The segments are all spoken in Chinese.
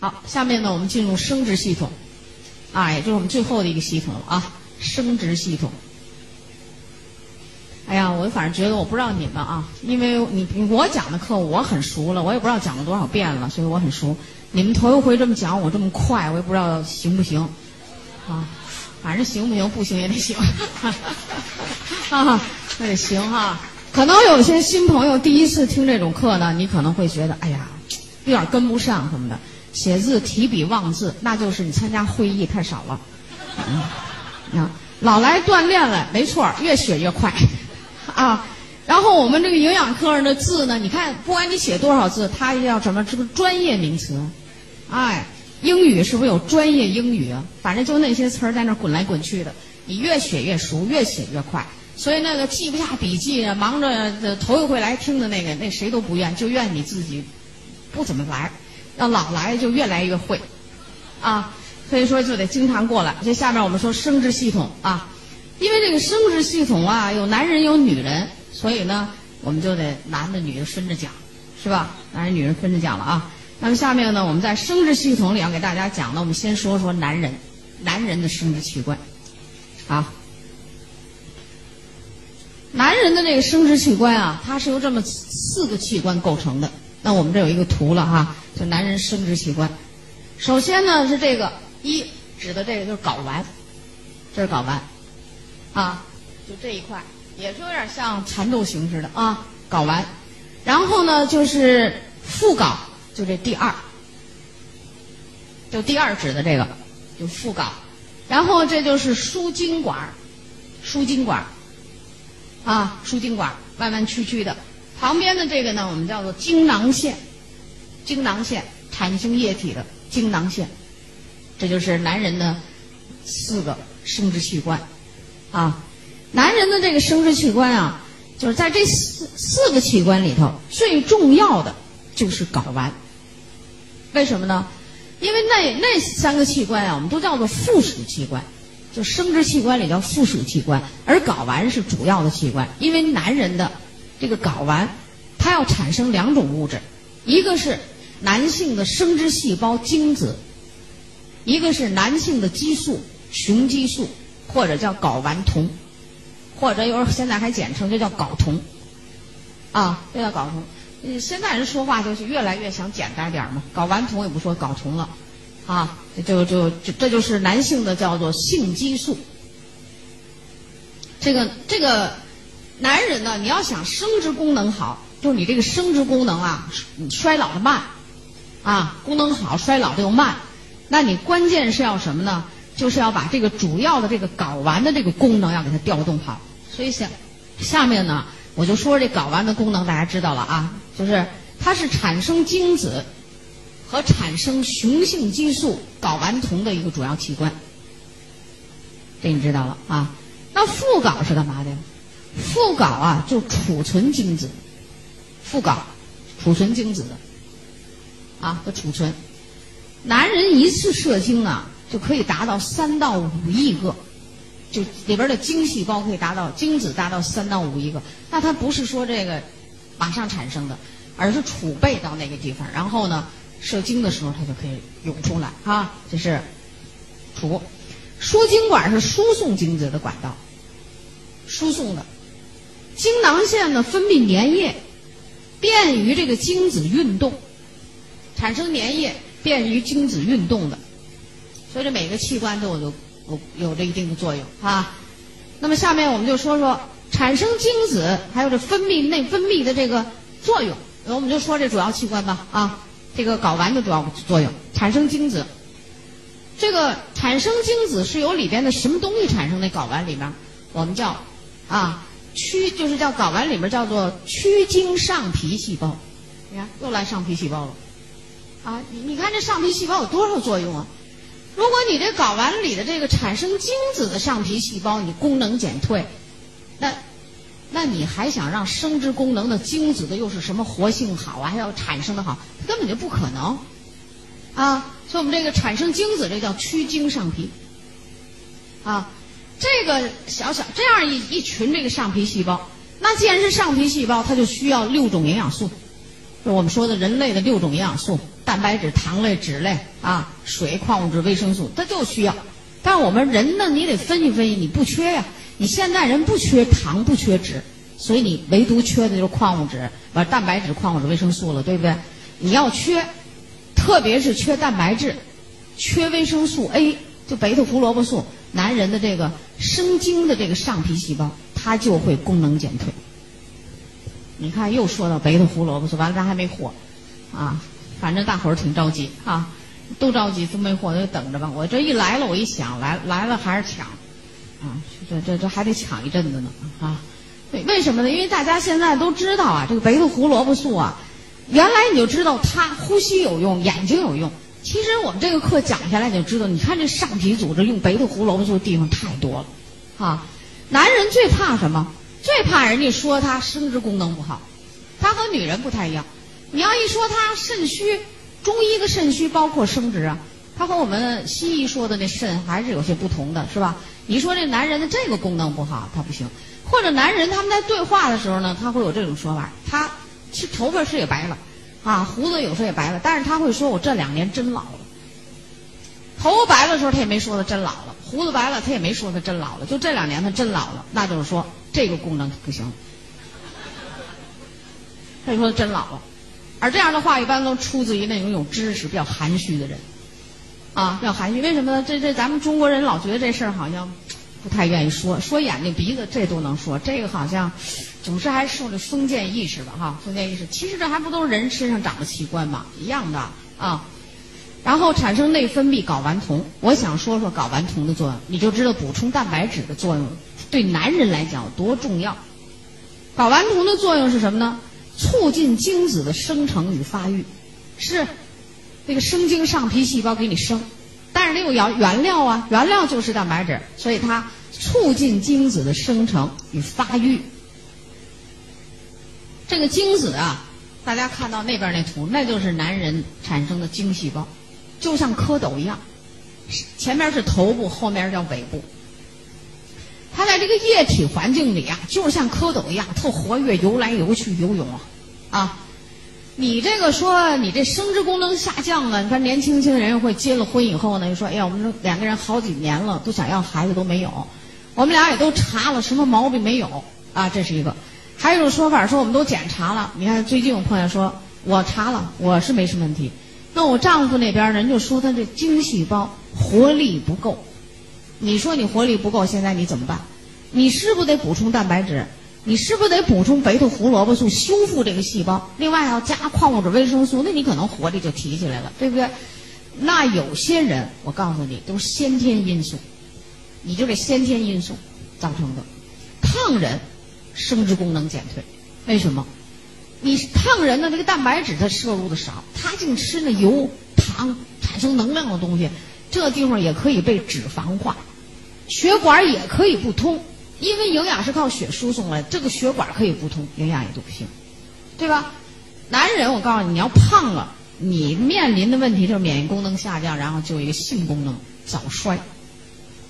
好，下面呢，我们进入生殖系统，啊，也就是我们最后的一个系统了啊，生殖系统。哎呀，我反正觉得我不知道你们啊，因为你我讲的课我很熟了，我也不知道讲了多少遍了，所以我很熟。你们头一回这么讲，我这么快，我也不知道行不行，啊，反正行不行，不行也得行，啊，那得行哈。可能有些新朋友第一次听这种课呢，你可能会觉得，哎呀，有点跟不上什么的。写字提笔忘字，那就是你参加会议太少了。嗯，啊，老来锻炼了，没错，越写越快。啊，然后我们这个营养课上的字呢，你看，不管你写多少字，它要什么？这个专业名词。哎，英语是不是有专业英语啊？反正就那些词儿在那滚来滚去的，你越写越熟，越写越快。所以那个记不下笔记啊，忙着头一回来听的那个，那谁都不愿，就愿你自己不怎么来。要老来就越来越会，啊，所以说就得经常过来。这下面我们说生殖系统啊，因为这个生殖系统啊有男人有女人，所以呢我们就得男的女的分着讲，是吧？男人女人分着讲了啊。那么下面呢我们在生殖系统里要给大家讲的，我们先说说男人，男人的生殖器官，啊，男人的这个生殖器官啊，它是由这么四个器官构成的。那我们这有一个图了哈，就男人生殖器官。首先呢是这个一指的这个就是睾丸，这是睾丸，啊，就这一块，也是有点像蚕豆形似的啊，睾丸。然后呢就是附睾，就这第二，就第二指的这个，就附睾。然后这就是输精管，输精管，啊，输精管弯弯曲曲的。旁边的这个呢，我们叫做精囊腺，精囊腺产生液体的精囊腺，这就是男人的四个生殖器官，啊，男人的这个生殖器官啊，就是在这四四个器官里头最重要的就是睾丸，为什么呢？因为那那三个器官啊，我们都叫做附属器官，就生殖器官里叫附属器官，而睾丸是主要的器官，因为男人的。这个睾丸，它要产生两种物质，一个是男性的生殖细胞精子，一个是男性的激素雄激素，或者叫睾丸酮，或者有时现在还简称就叫睾酮，啊，这叫睾酮。现在人说话就是越来越想简单点嘛，睾丸酮也不说睾酮了，啊，就就就这就是男性的叫做性激素。这个这个。男人呢，你要想生殖功能好，就是你这个生殖功能啊，衰老的慢，啊，功能好，衰老的又慢，那你关键是要什么呢？就是要把这个主要的这个睾丸的这个功能要给它调动好。所以下下面呢，我就说这睾丸的功能，大家知道了啊，就是它是产生精子和产生雄性激素睾丸酮的一个主要器官。这你知道了啊？那附睾是干嘛的呀？附睾啊，就储存精子，附睾储存精子的啊，和储存。男人一次射精啊，就可以达到三到五亿个，就里边的精细胞可以达到精子达到三到五亿个。那它不是说这个马上产生的，而是储备到那个地方，然后呢，射精的时候它就可以涌出来啊。这是储输精管是输送精子的管道，输送的。精囊腺呢分泌粘液，便于这个精子运动，产生粘液，便于精子运动的。所以这每个器官都有有有这一定的作用啊。那么下面我们就说说产生精子还有这分泌内分泌的这个作用。我们就说这主要器官吧啊，这个睾丸的主要作用产生精子。这个产生精子是由里边的什么东西产生的？睾丸里面我们叫啊。曲就是叫睾丸里面叫做曲经上皮细胞，你看又来上皮细胞了，啊，你你看这上皮细胞有多少作用啊？如果你这睾丸里的这个产生精子的上皮细胞你功能减退，那那你还想让生殖功能的精子的又是什么活性好啊？还要产生的好，根本就不可能，啊，所以我们这个产生精子这叫曲经上皮，啊。这个小小这样一一群这个上皮细胞，那既然是上皮细胞，它就需要六种营养素，就我们说的人类的六种营养素：蛋白质、糖类、脂类啊，水、矿物质、维生素，它就需要。但我们人呢，你得分析分析，你不缺呀。你现在人不缺糖，不缺脂，所以你唯独缺的就是矿物质、把蛋白质、矿物质、维生素了，对不对？你要缺，特别是缺蛋白质、缺维生素 A，就贝塔胡萝卜素，男人的这个生精的这个上皮细胞，它就会功能减退。你看，又说到贝塔胡萝卜素，完了咱还没货，啊，反正大伙儿挺着急啊，都着急，都没货就等着吧。我这一来了，我一想来来了还是抢。啊，这这这还得抢一阵子呢啊！为为什么呢？因为大家现在都知道啊，这个贝塔胡萝卜素啊，原来你就知道它呼吸有用，眼睛有用。其实我们这个课讲下来你就知道，你看这上皮组织用白的胡萝卜素地方太多了啊。男人最怕什么？最怕人家说他生殖功能不好。他和女人不太一样。你要一说他肾虚，中医的肾虚包括生殖啊，他和我们西医说的那肾还是有些不同的，是吧？你说这男人的这个功能不好，他不行。或者男人他们在对话的时候呢，他会有这种说法：他其头发是也白了，啊，胡子有时候也白了，但是他会说我这两年真老了。头白了时候他也没说他真老了，胡子白了他也没说他真老了，就这两年他真老了，那就是说这个功能不行。他就说他真老了，而这样的话一般都出自于那种有知识、比较含蓄的人。啊，比较含蓄，为什么呢？这这咱们中国人老觉得这事儿好像不太愿意说，说眼睛鼻子这都能说，这个好像总是还受着封建意识吧，哈，封建意识。其实这还不都是人身上长的器官吗？一样的啊。然后产生内分泌睾丸酮，我想说说睾丸酮的作用，你就知道补充蛋白质的作用对男人来讲多重要。睾丸酮的作用是什么呢？促进精子的生成与发育，是。那个生精上皮细胞给你生，但是得有原原料啊，原料就是蛋白质，所以它促进精子的生成与发育。这个精子啊，大家看到那边那图，那就是男人产生的精细胞，就像蝌蚪一样，前面是头部，后面叫尾部。它在这个液体环境里啊，就是像蝌蚪一样，特活跃，游来游去，游泳啊，啊。你这个说你这生殖功能下降了，你看年轻轻的人会结了婚以后呢，就说哎呀，我们两个人好几年了，都想要孩子都没有，我们俩也都查了，什么毛病没有啊？这是一个。还有一种说法说我们都检查了，你看最近我朋友说我查了，我是没什么问题。那我丈夫那边人就说他这精细胞活力不够，你说你活力不够，现在你怎么办？你是不是得补充蛋白质？你是不是得补充白头胡萝卜素修复这个细胞？另外要加矿物质、维生素，那你可能活力就提起来了，对不对？那有些人，我告诉你，都是先天因素，你就这先天因素造成的。胖人生殖功能减退，为什么？你胖人的这个蛋白质它摄入的少，他净吃那油、糖产生能量的东西，这地方也可以被脂肪化，血管也可以不通。因为营养是靠血输送来，这个血管可以不通，营养也都不行，对吧？男人，我告诉你，你要胖了，你面临的问题就是免疫功能下降，然后就一个性功能早衰。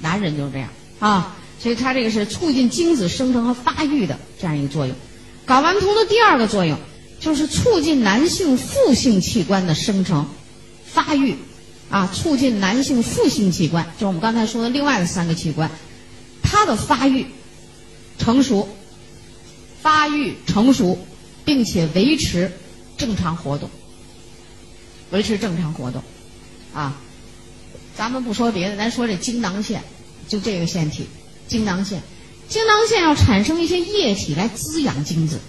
男人就是这样啊，所以它这个是促进精子生成和发育的这样一个作用。睾丸酮的第二个作用就是促进男性副性器官的生成、发育，啊，促进男性副性器官，就是我们刚才说的另外的三个器官。它的发育、成熟、发育成熟，并且维持正常活动，维持正常活动，啊，咱们不说别的，咱说这精囊腺，就这个腺体，精囊腺，精囊腺要产生一些液体来滋养精子。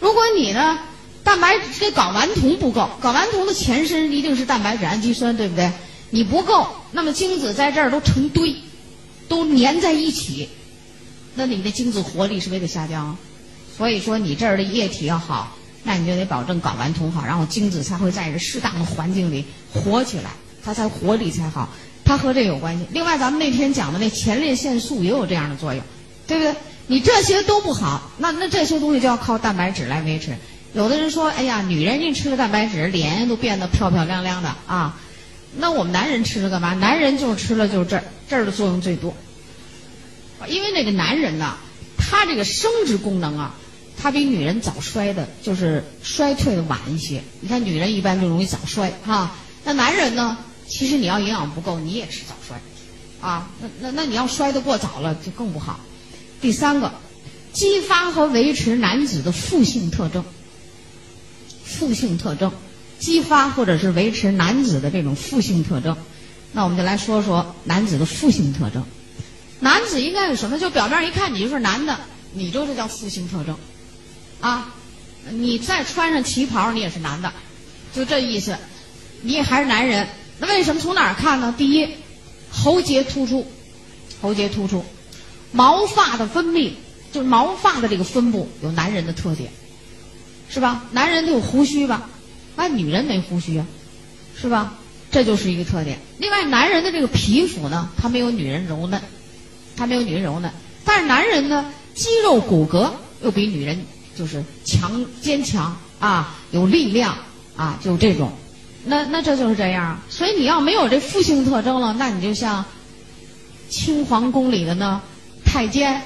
如果你呢，蛋白质这睾丸酮不够，睾丸酮的前身一定是蛋白质、氨基酸，对不对？你不够，那么精子在这儿都成堆。都粘在一起，那你的精子活力是不是得下降？所以说你这儿的液体要好，那你就得保证睾丸酮好，然后精子才会在这适当的环境里活起来，它才活力才好。它和这有关系。另外，咱们那天讲的那前列腺素也有这样的作用，对不对？你这些都不好，那那这些东西就要靠蛋白质来维持。有的人说，哎呀，女人一吃了蛋白质，脸都变得漂漂亮亮的啊。那我们男人吃了干嘛？男人就是吃了就是这儿这儿的作用最多，因为那个男人呢，他这个生殖功能啊，他比女人早衰的，就是衰退的晚一些。你看女人一般就容易早衰哈，那男人呢？其实你要营养不够，你也是早衰，啊，那那那你要衰得过早了就更不好。第三个，激发和维持男子的负性特征。负性特征，激发或者是维持男子的这种负性特征。那我们就来说说男子的负性特征。男子应该有什么？就表面一看你就是男的，你就是叫负性特征，啊，你再穿上旗袍，你也是男的，就这意思，你还是男人。那为什么从哪儿看呢？第一，喉结突出，喉结突出，毛发的分泌，就是毛发的这个分布有男人的特点，是吧？男人都有胡须吧？那女人没胡须啊，是吧？这就是一个特点。另外，男人的这个皮肤呢，他没有女人柔嫩，他没有女人柔嫩。但是男人呢，肌肉骨骼又比女人就是强坚强啊，有力量啊，就这种。那那这就是这样。所以你要没有这负性特征了，那你就像清皇宫里的呢太监，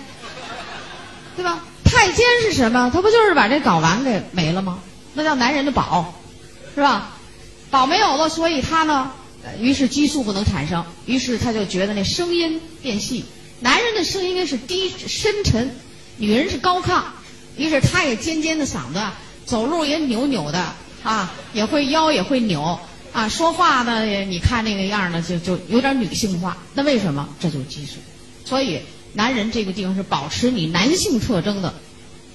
对吧？太监是什么？他不就是把这睾丸给没了吗？那叫男人的宝，是吧？倒没有了，所以他呢，于是激素不能产生，于是他就觉得那声音变细。男人的声音应该是低深沉，女人是高亢，于是他也尖尖的嗓子，走路也扭扭的啊，也会腰也会扭啊，说话呢，你看那个样呢，就就有点女性化。那为什么？这就是激素。所以男人这个地方是保持你男性特征的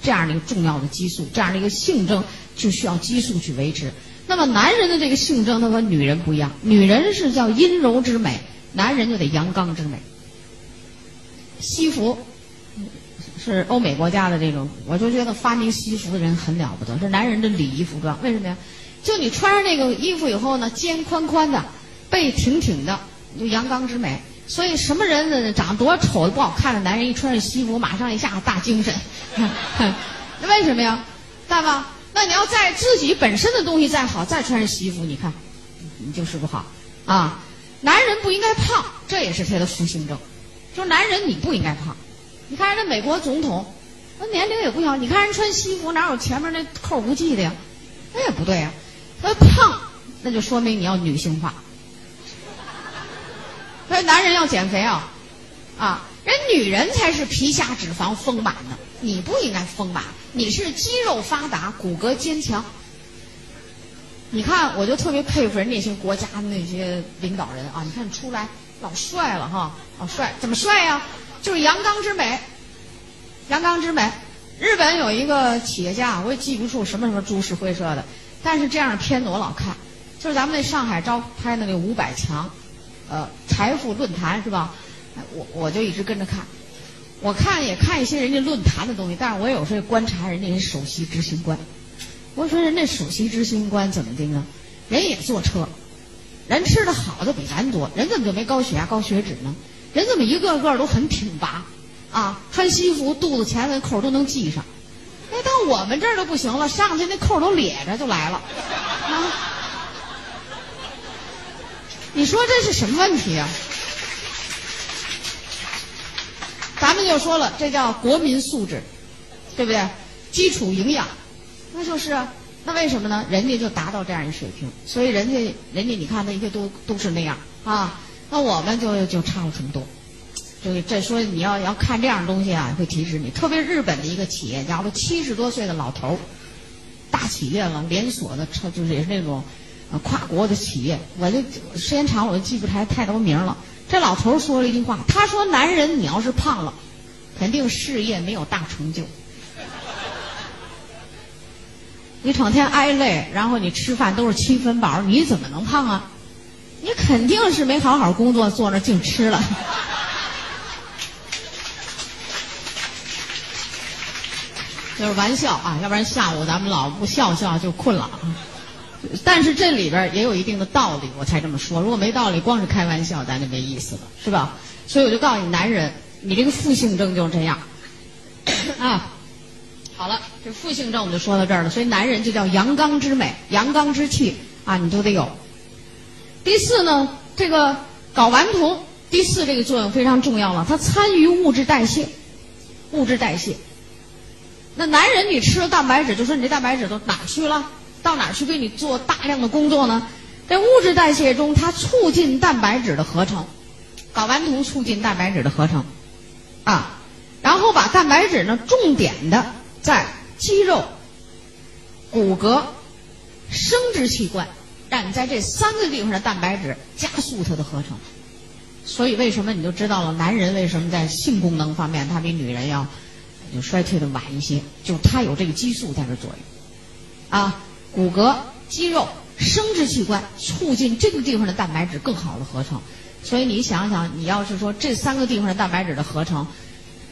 这样的一个重要的激素，这样的一个性征就需要激素去维持。那么男人的这个性征，他和女人不一样。女人是叫阴柔之美，男人就得阳刚之美。西服是欧美国家的这种，我就觉得发明西服的人很了不得，是男人的礼仪服装。为什么呀？就你穿上那个衣服以后呢，肩宽宽的，背挺挺的，就阳刚之美。所以什么人，长得多丑的不好看的男人，一穿上西服，马上一下大精神。那 为什么呀？大吗？那你要在自己本身的东西再好，再穿上西服，你看，你就是不好啊。男人不应该胖，这也是他的负性症。说男人你不应该胖。你看人家美国总统，那年龄也不小，你看人穿西服哪有前面那扣不系的呀？那也不对呀。他胖，那就说明你要女性化。所以男人要减肥啊，啊，人女人才是皮下脂肪丰满的，你不应该丰满。你是肌肉发达，骨骼坚强。你看，我就特别佩服人那些国家那些领导人啊！你看出来老帅了哈，老帅，怎么帅呀？就是阳刚之美，阳刚之美。日本有一个企业家，我也记不住什么什么株式会社的，但是这样的片子我老看，就是咱们那上海招拍的那五百强，呃，财富论坛是吧？我我就一直跟着看。我看也看一些人家论坛的东西，但是我有时候观察人家人首席执行官。我说人家首席执行官怎么的呢？人也坐车，人吃的好的比咱多，人怎么就没高血压、高血脂呢？人怎么一个个都很挺拔啊？穿西服肚子前的扣都能系上。哎，到我们这儿都不行了，上去那扣都咧着就来了啊！你说这是什么问题啊？咱们就说了，这叫国民素质，对不对？基础营养，那就是啊，那为什么呢？人家就达到这样一水平，所以人家，人家你看那些都都是那样啊，那我们就就差了很多。就这说你要要看这样东西啊，会提示你。特别日本的一个企业家，都七十多岁的老头，大企业了，连锁的，超就是也是那种跨国的企业。我就时间长，我就记不太太多名了。这老头说了一句话，他说：“男人，你要是胖了，肯定事业没有大成就。你整天挨累，然后你吃饭都是七分饱，你怎么能胖啊？你肯定是没好好工作，坐那净吃了。”就是玩笑啊，要不然下午咱们老不笑笑就困了啊。但是这里边也有一定的道理，我才这么说。如果没道理，光是开玩笑，咱就没意思了，是吧？所以我就告诉你，男人，你这个负性症就是这样 啊。好了，这负性症我们就说到这儿了。所以男人就叫阳刚之美、阳刚之气啊，你都得有。第四呢，这个睾丸酮，第四这个作用非常重要了，它参与物质代谢，物质代谢。那男人你吃了蛋白质，就说你这蛋白质都哪去了？到哪去给你做大量的工作呢？在物质代谢中，它促进蛋白质的合成，睾丸酮促进蛋白质的合成，啊，然后把蛋白质呢重点的在肌肉、骨骼、生殖器官，让你在这三个地方的蛋白质加速它的合成。所以为什么你就知道了？男人为什么在性功能方面他比女人要就衰退的晚一些？就是他有这个激素在这作用，啊，骨骼、肌肉。生殖器官促进这个地方的蛋白质更好的合成，所以你想想，你要是说这三个地方的蛋白质的合成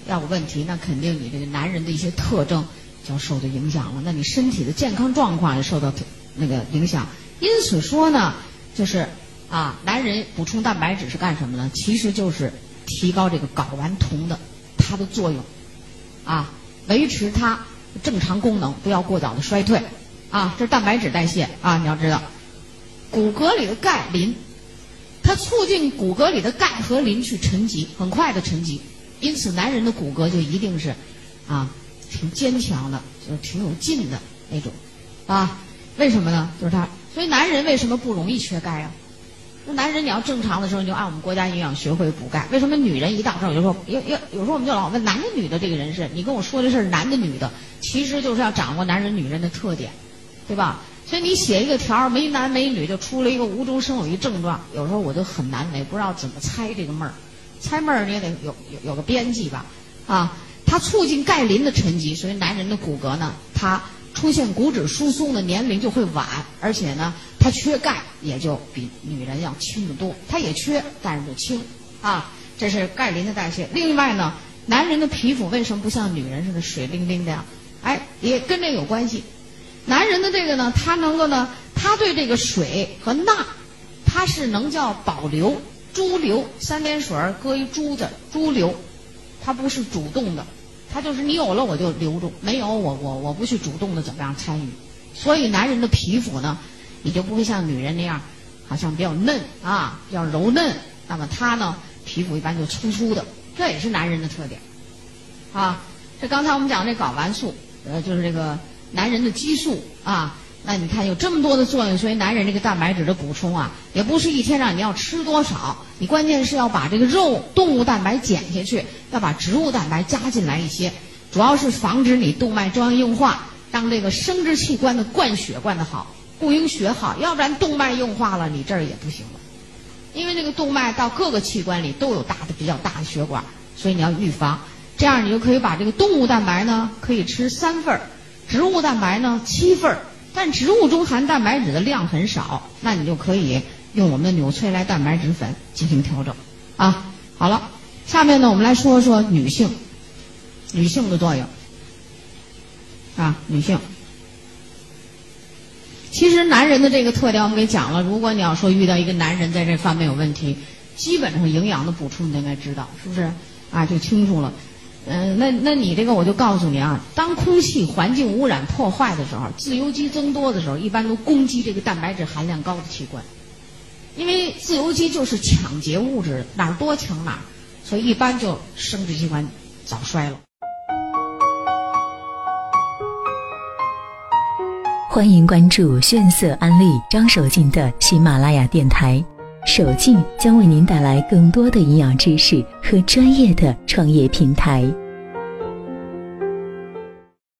要有问题，那肯定你这个男人的一些特征就要受到影响了，那你身体的健康状况也受到那个影响。因此说呢，就是啊，男人补充蛋白质是干什么呢？其实就是提高这个睾丸酮的它的作用，啊，维持它正常功能，不要过早的衰退。啊，这是蛋白质代谢啊！你要知道，骨骼里的钙磷，它促进骨骼里的钙和磷去沉积，很快的沉积。因此，男人的骨骼就一定是啊，挺坚强的，就是挺有劲的那种啊。为什么呢？就是他，所以男人为什么不容易缺钙啊？那男人你要正常的时候，你就按我们国家营养学会补钙。为什么女人一到这儿我就说，有有有时候我们就老问男的女的这个人是，你跟我说的是男的女的，其实就是要掌握男人女人的特点。对吧？所以你写一个条儿，没男没女，就出了一个无中生有一症状。有时候我就很难为，不知道怎么猜这个闷儿。猜闷儿你也得有有有个边际吧？啊，它促进钙磷的沉积，所以男人的骨骼呢，它出现骨质疏松的年龄就会晚，而且呢，它缺钙也就比女人要轻得多。它也缺，但是就轻啊。这是钙磷的代谢。另外呢，男人的皮肤为什么不像女人似的水灵灵的呀？哎，也跟这有关系。男人的这个呢，他能够呢，他对这个水和钠，他是能叫保留、猪留，三点水搁一珠子猪留，他不是主动的，他就是你有了我就留住，没有我我我不去主动的怎么样参与，所以男人的皮肤呢，你就不会像女人那样，好像比较嫩啊，比较柔嫩，那么他呢，皮肤一般就粗粗的，这也是男人的特点，啊，这刚才我们讲这睾丸素，呃，就是这个。男人的激素啊，那你看有这么多的作用，所以男人这个蛋白质的补充啊，也不是一天让你要吃多少，你关键是要把这个肉动物蛋白减下去，要把植物蛋白加进来一些，主要是防止你动脉粥样硬化，让这个生殖器官的灌血灌得好，供应血好，要不然动脉硬化了，你这儿也不行了，因为这个动脉到各个器官里都有大的比较大的血管，所以你要预防，这样你就可以把这个动物蛋白呢，可以吃三份儿。植物蛋白呢七份儿，但植物中含蛋白质的量很少，那你就可以用我们的纽崔莱蛋白质粉进行调整。啊，好了，下面呢我们来说说女性，女性的作用。啊，女性，其实男人的这个特点我们给讲了。如果你要说遇到一个男人在这方面有问题，基本上营养的补充你应该知道，是不是？啊，就清楚了。嗯，那那你这个我就告诉你啊，当空气环境污染破坏的时候，自由基增多的时候，一般都攻击这个蛋白质含量高的器官，因为自由基就是抢劫物质，哪儿多抢哪儿，所以一般就生殖器官早衰了。欢迎关注炫色安利张守静的喜马拉雅电台。手劲将为您带来更多的营养知识和专业的创业平台。